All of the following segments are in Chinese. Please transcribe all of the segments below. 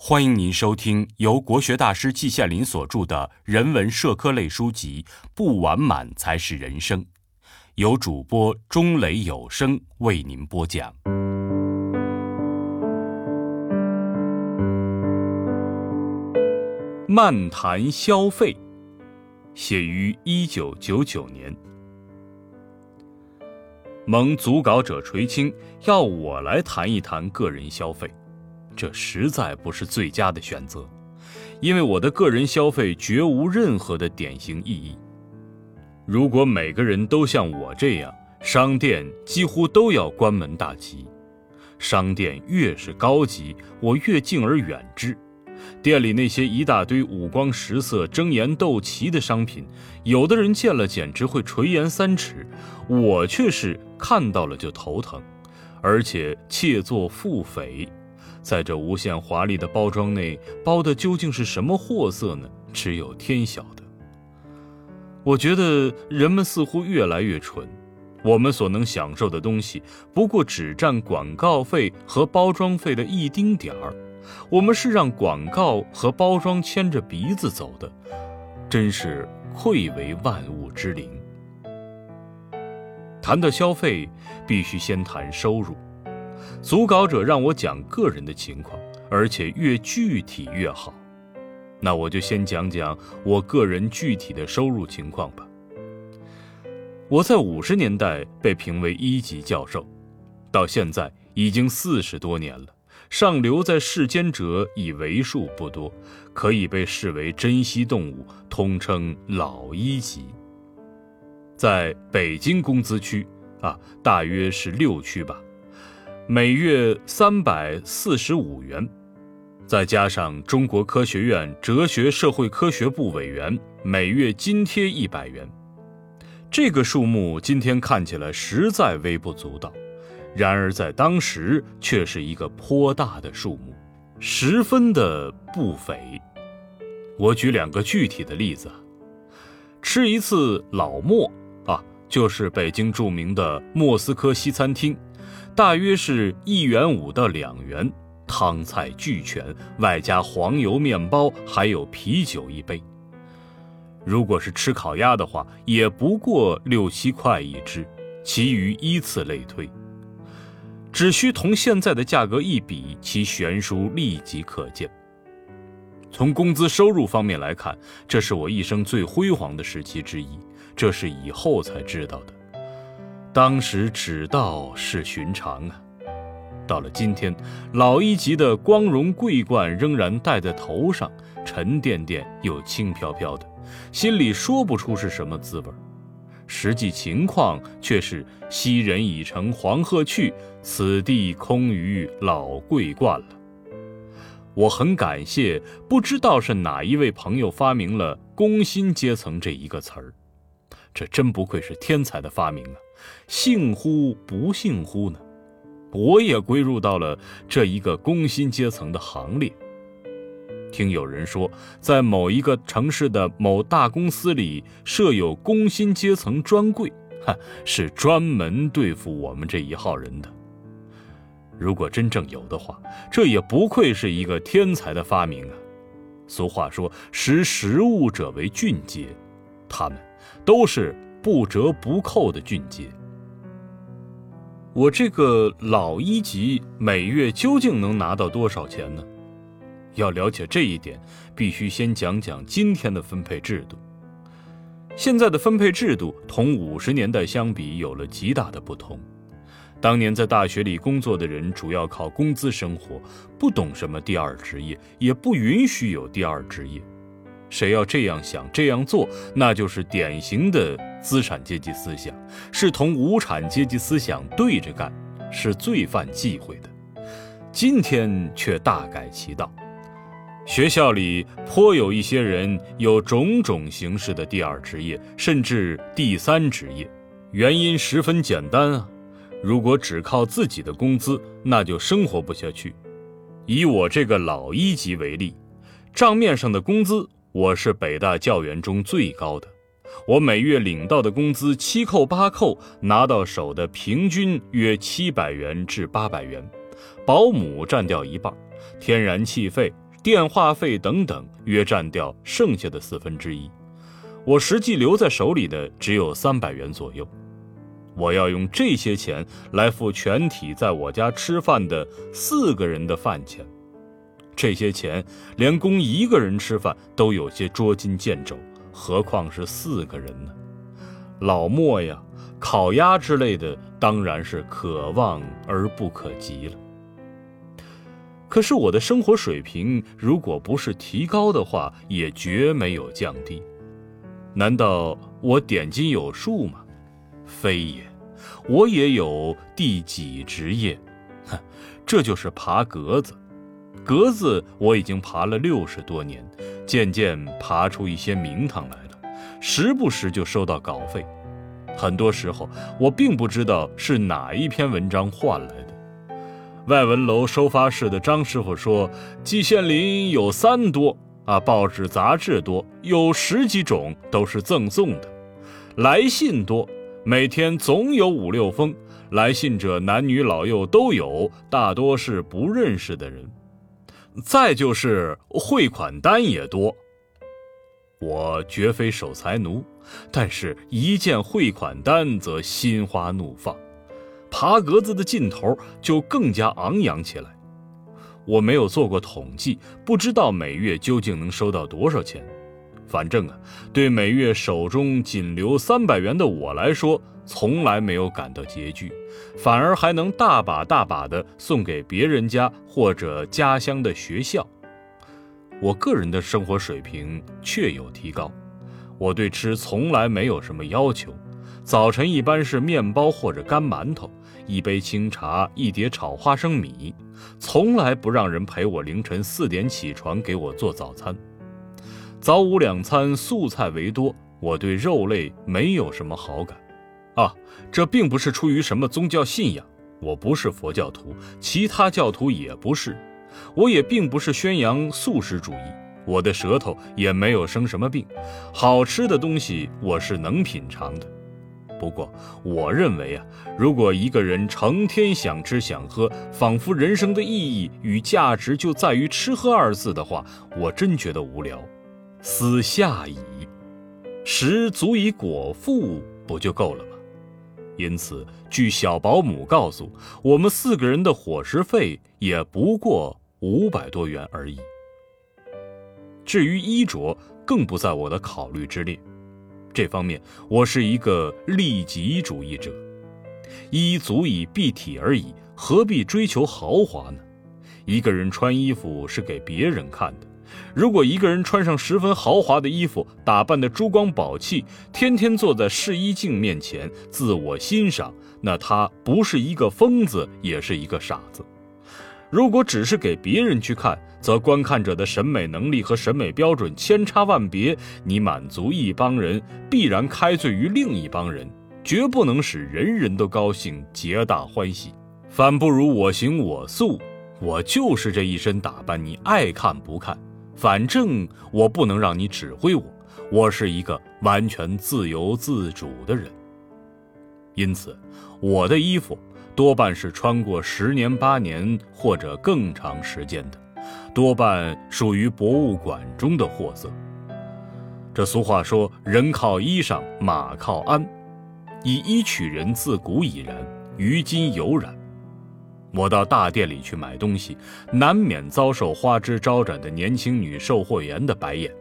欢迎您收听由国学大师季羡林所著的人文社科类书籍《不完满才是人生》，由主播钟雷有声为您播讲。漫谈消费，写于一九九九年。蒙组稿者垂青要我来谈一谈个人消费。这实在不是最佳的选择，因为我的个人消费绝无任何的典型意义。如果每个人都像我这样，商店几乎都要关门大吉。商店越是高级，我越敬而远之。店里那些一大堆五光十色、争妍斗奇的商品，有的人见了简直会垂涎三尺，我却是看到了就头疼，而且窃作腹诽。在这无限华丽的包装内，包的究竟是什么货色呢？只有天晓得。我觉得人们似乎越来越蠢，我们所能享受的东西，不过只占广告费和包装费的一丁点儿。我们是让广告和包装牵着鼻子走的，真是愧为万物之灵。谈到消费，必须先谈收入。组稿者让我讲个人的情况，而且越具体越好。那我就先讲讲我个人具体的收入情况吧。我在五十年代被评为一级教授，到现在已经四十多年了，尚留在世间者已为数不多，可以被视为珍稀动物，通称老一级。在北京工资区，啊，大约是六区吧。每月三百四十五元，再加上中国科学院哲学社会科学部委员每月津贴一百元，这个数目今天看起来实在微不足道，然而在当时却是一个颇大的数目，十分的不菲。我举两个具体的例子，吃一次老莫啊，就是北京著名的莫斯科西餐厅。大约是一元五到两元，汤菜俱全，外加黄油面包，还有啤酒一杯。如果是吃烤鸭的话，也不过六七块一只，其余依次类推。只需同现在的价格一比，其悬殊立即可见。从工资收入方面来看，这是我一生最辉煌的时期之一，这是以后才知道的。当时只道是寻常啊，到了今天，老一级的光荣桂冠仍然戴在头上，沉甸甸又轻飘飘的，心里说不出是什么滋味实际情况却是昔人已乘黄鹤去，此地空余老桂冠了。我很感谢，不知道是哪一位朋友发明了“工薪阶层”这一个词儿，这真不愧是天才的发明啊！幸乎不幸乎呢？我也归入到了这一个工薪阶层的行列。听有人说，在某一个城市的某大公司里设有工薪阶层专柜，哈，是专门对付我们这一号人的。如果真正有的话，这也不愧是一个天才的发明啊！俗话说，识时务者为俊杰，他们都是。不折不扣的俊杰。我这个老一级每月究竟能拿到多少钱呢？要了解这一点，必须先讲讲今天的分配制度。现在的分配制度同五十年代相比有了极大的不同。当年在大学里工作的人主要靠工资生活，不懂什么第二职业，也不允许有第二职业。谁要这样想这样做，那就是典型的资产阶级思想，是同无产阶级思想对着干，是最犯忌讳的。今天却大改其道，学校里颇有一些人有种种形式的第二职业，甚至第三职业，原因十分简单啊，如果只靠自己的工资，那就生活不下去。以我这个老一级为例，账面上的工资。我是北大教员中最高的，我每月领到的工资七扣八扣，拿到手的平均约七百元至八百元，保姆占掉一半，天然气费、电话费等等，约占掉剩下的四分之一。我实际留在手里的只有三百元左右。我要用这些钱来付全体在我家吃饭的四个人的饭钱。这些钱连供一个人吃饭都有些捉襟见肘，何况是四个人呢？老莫呀，烤鸭之类的当然是可望而不可及了。可是我的生活水平如果不是提高的话，也绝没有降低。难道我点金有数吗？非也，我也有第几职业？哼，这就是爬格子。格子我已经爬了六十多年，渐渐爬出一些名堂来了，时不时就收到稿费。很多时候我并不知道是哪一篇文章换来的。外文楼收发室的张师傅说，季羡林有三多啊，报纸杂志多，有十几种都是赠送的，来信多，每天总有五六封，来信者男女老幼都有，大多是不认识的人。再就是汇款单也多，我绝非守财奴，但是一见汇款单则心花怒放，爬格子的劲头就更加昂扬起来。我没有做过统计，不知道每月究竟能收到多少钱。反正啊，对每月手中仅留三百元的我来说，从来没有感到拮据，反而还能大把大把的送给别人家或者家乡的学校。我个人的生活水平确有提高，我对吃从来没有什么要求，早晨一般是面包或者干馒头，一杯清茶，一碟炒花生米，从来不让人陪我凌晨四点起床给我做早餐。早午两餐素菜为多，我对肉类没有什么好感，啊，这并不是出于什么宗教信仰，我不是佛教徒，其他教徒也不是，我也并不是宣扬素食主义，我的舌头也没有生什么病，好吃的东西我是能品尝的，不过我认为啊，如果一个人成天想吃想喝，仿佛人生的意义与价值就在于吃喝二字的话，我真觉得无聊。思下矣，食足以果腹，不就够了吗？因此，据小保姆告诉我们，四个人的伙食费也不过五百多元而已。至于衣着，更不在我的考虑之列。这方面，我是一个利己主义者。衣足以蔽体而已，何必追求豪华呢？一个人穿衣服是给别人看的。如果一个人穿上十分豪华的衣服，打扮得珠光宝气，天天坐在试衣镜面前自我欣赏，那他不是一个疯子，也是一个傻子。如果只是给别人去看，则观看者的审美能力和审美标准千差万别，你满足一帮人，必然开罪于另一帮人，绝不能使人人都高兴、皆大欢喜。反不如我行我素，我就是这一身打扮，你爱看不看。反正我不能让你指挥我，我是一个完全自由自主的人。因此，我的衣服多半是穿过十年八年或者更长时间的，多半属于博物馆中的货色。这俗话说：“人靠衣裳，马靠鞍。”以衣取人，自古已然，于今犹然。我到大店里去买东西，难免遭受花枝招展的年轻女售货员的白眼。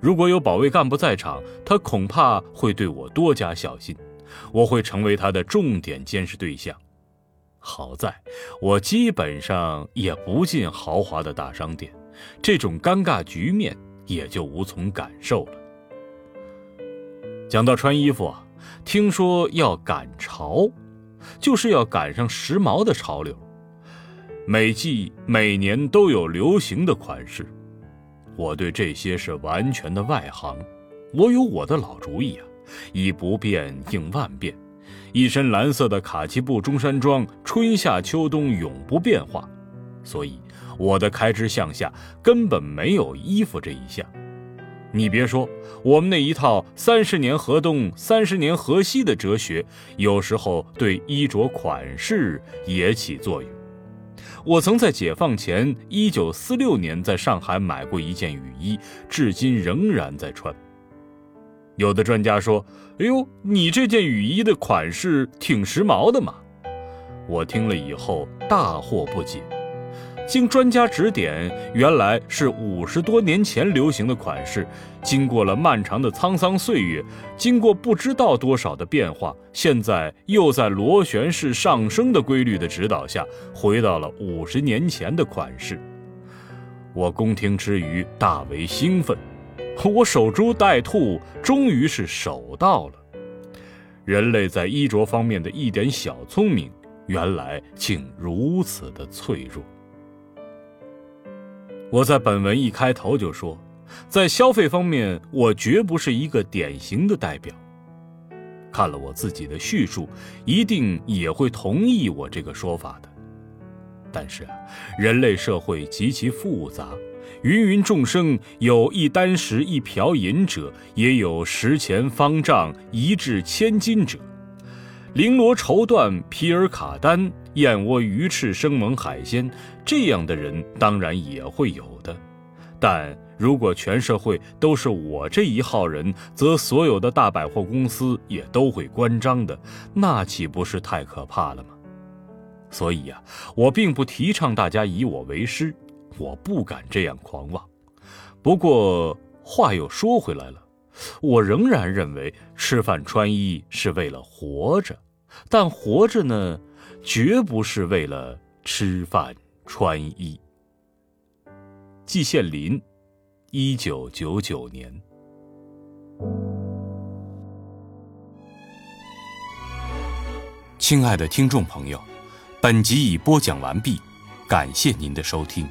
如果有保卫干部在场，他恐怕会对我多加小心，我会成为他的重点监视对象。好在我基本上也不进豪华的大商店，这种尴尬局面也就无从感受了。讲到穿衣服啊，听说要赶潮。就是要赶上时髦的潮流，每季每年都有流行的款式。我对这些是完全的外行，我有我的老主意啊，以不变应万变。一身蓝色的卡其布中山装，春夏秋冬永不变化，所以我的开支项下根本没有衣服这一项。你别说，我们那一套三十年河东，三十年河西的哲学，有时候对衣着款式也起作用。我曾在解放前一九四六年在上海买过一件雨衣，至今仍然在穿。有的专家说：“哎呦，你这件雨衣的款式挺时髦的嘛。”我听了以后大惑不解。经专家指点，原来是五十多年前流行的款式，经过了漫长的沧桑岁月，经过不知道多少的变化，现在又在螺旋式上升的规律的指导下，回到了五十年前的款式。我恭听之余大为兴奋，我守株待兔，终于是守到了。人类在衣着方面的一点小聪明，原来竟如此的脆弱。我在本文一开头就说，在消费方面，我绝不是一个典型的代表。看了我自己的叙述，一定也会同意我这个说法的。但是啊，人类社会极其复杂，芸芸众生，有一箪食一瓢饮者，也有十钱方丈一掷千金者。绫罗绸缎、皮尔卡丹、燕窝鱼翅、生猛海鲜，这样的人当然也会有的。但如果全社会都是我这一号人，则所有的大百货公司也都会关张的，那岂不是太可怕了吗？所以呀，我并不提倡大家以我为师，我不敢这样狂妄。不过话又说回来了，我仍然认为吃饭穿衣是为了活着。但活着呢，绝不是为了吃饭穿衣。季羡林，一九九九年。亲爱的听众朋友，本集已播讲完毕，感谢您的收听。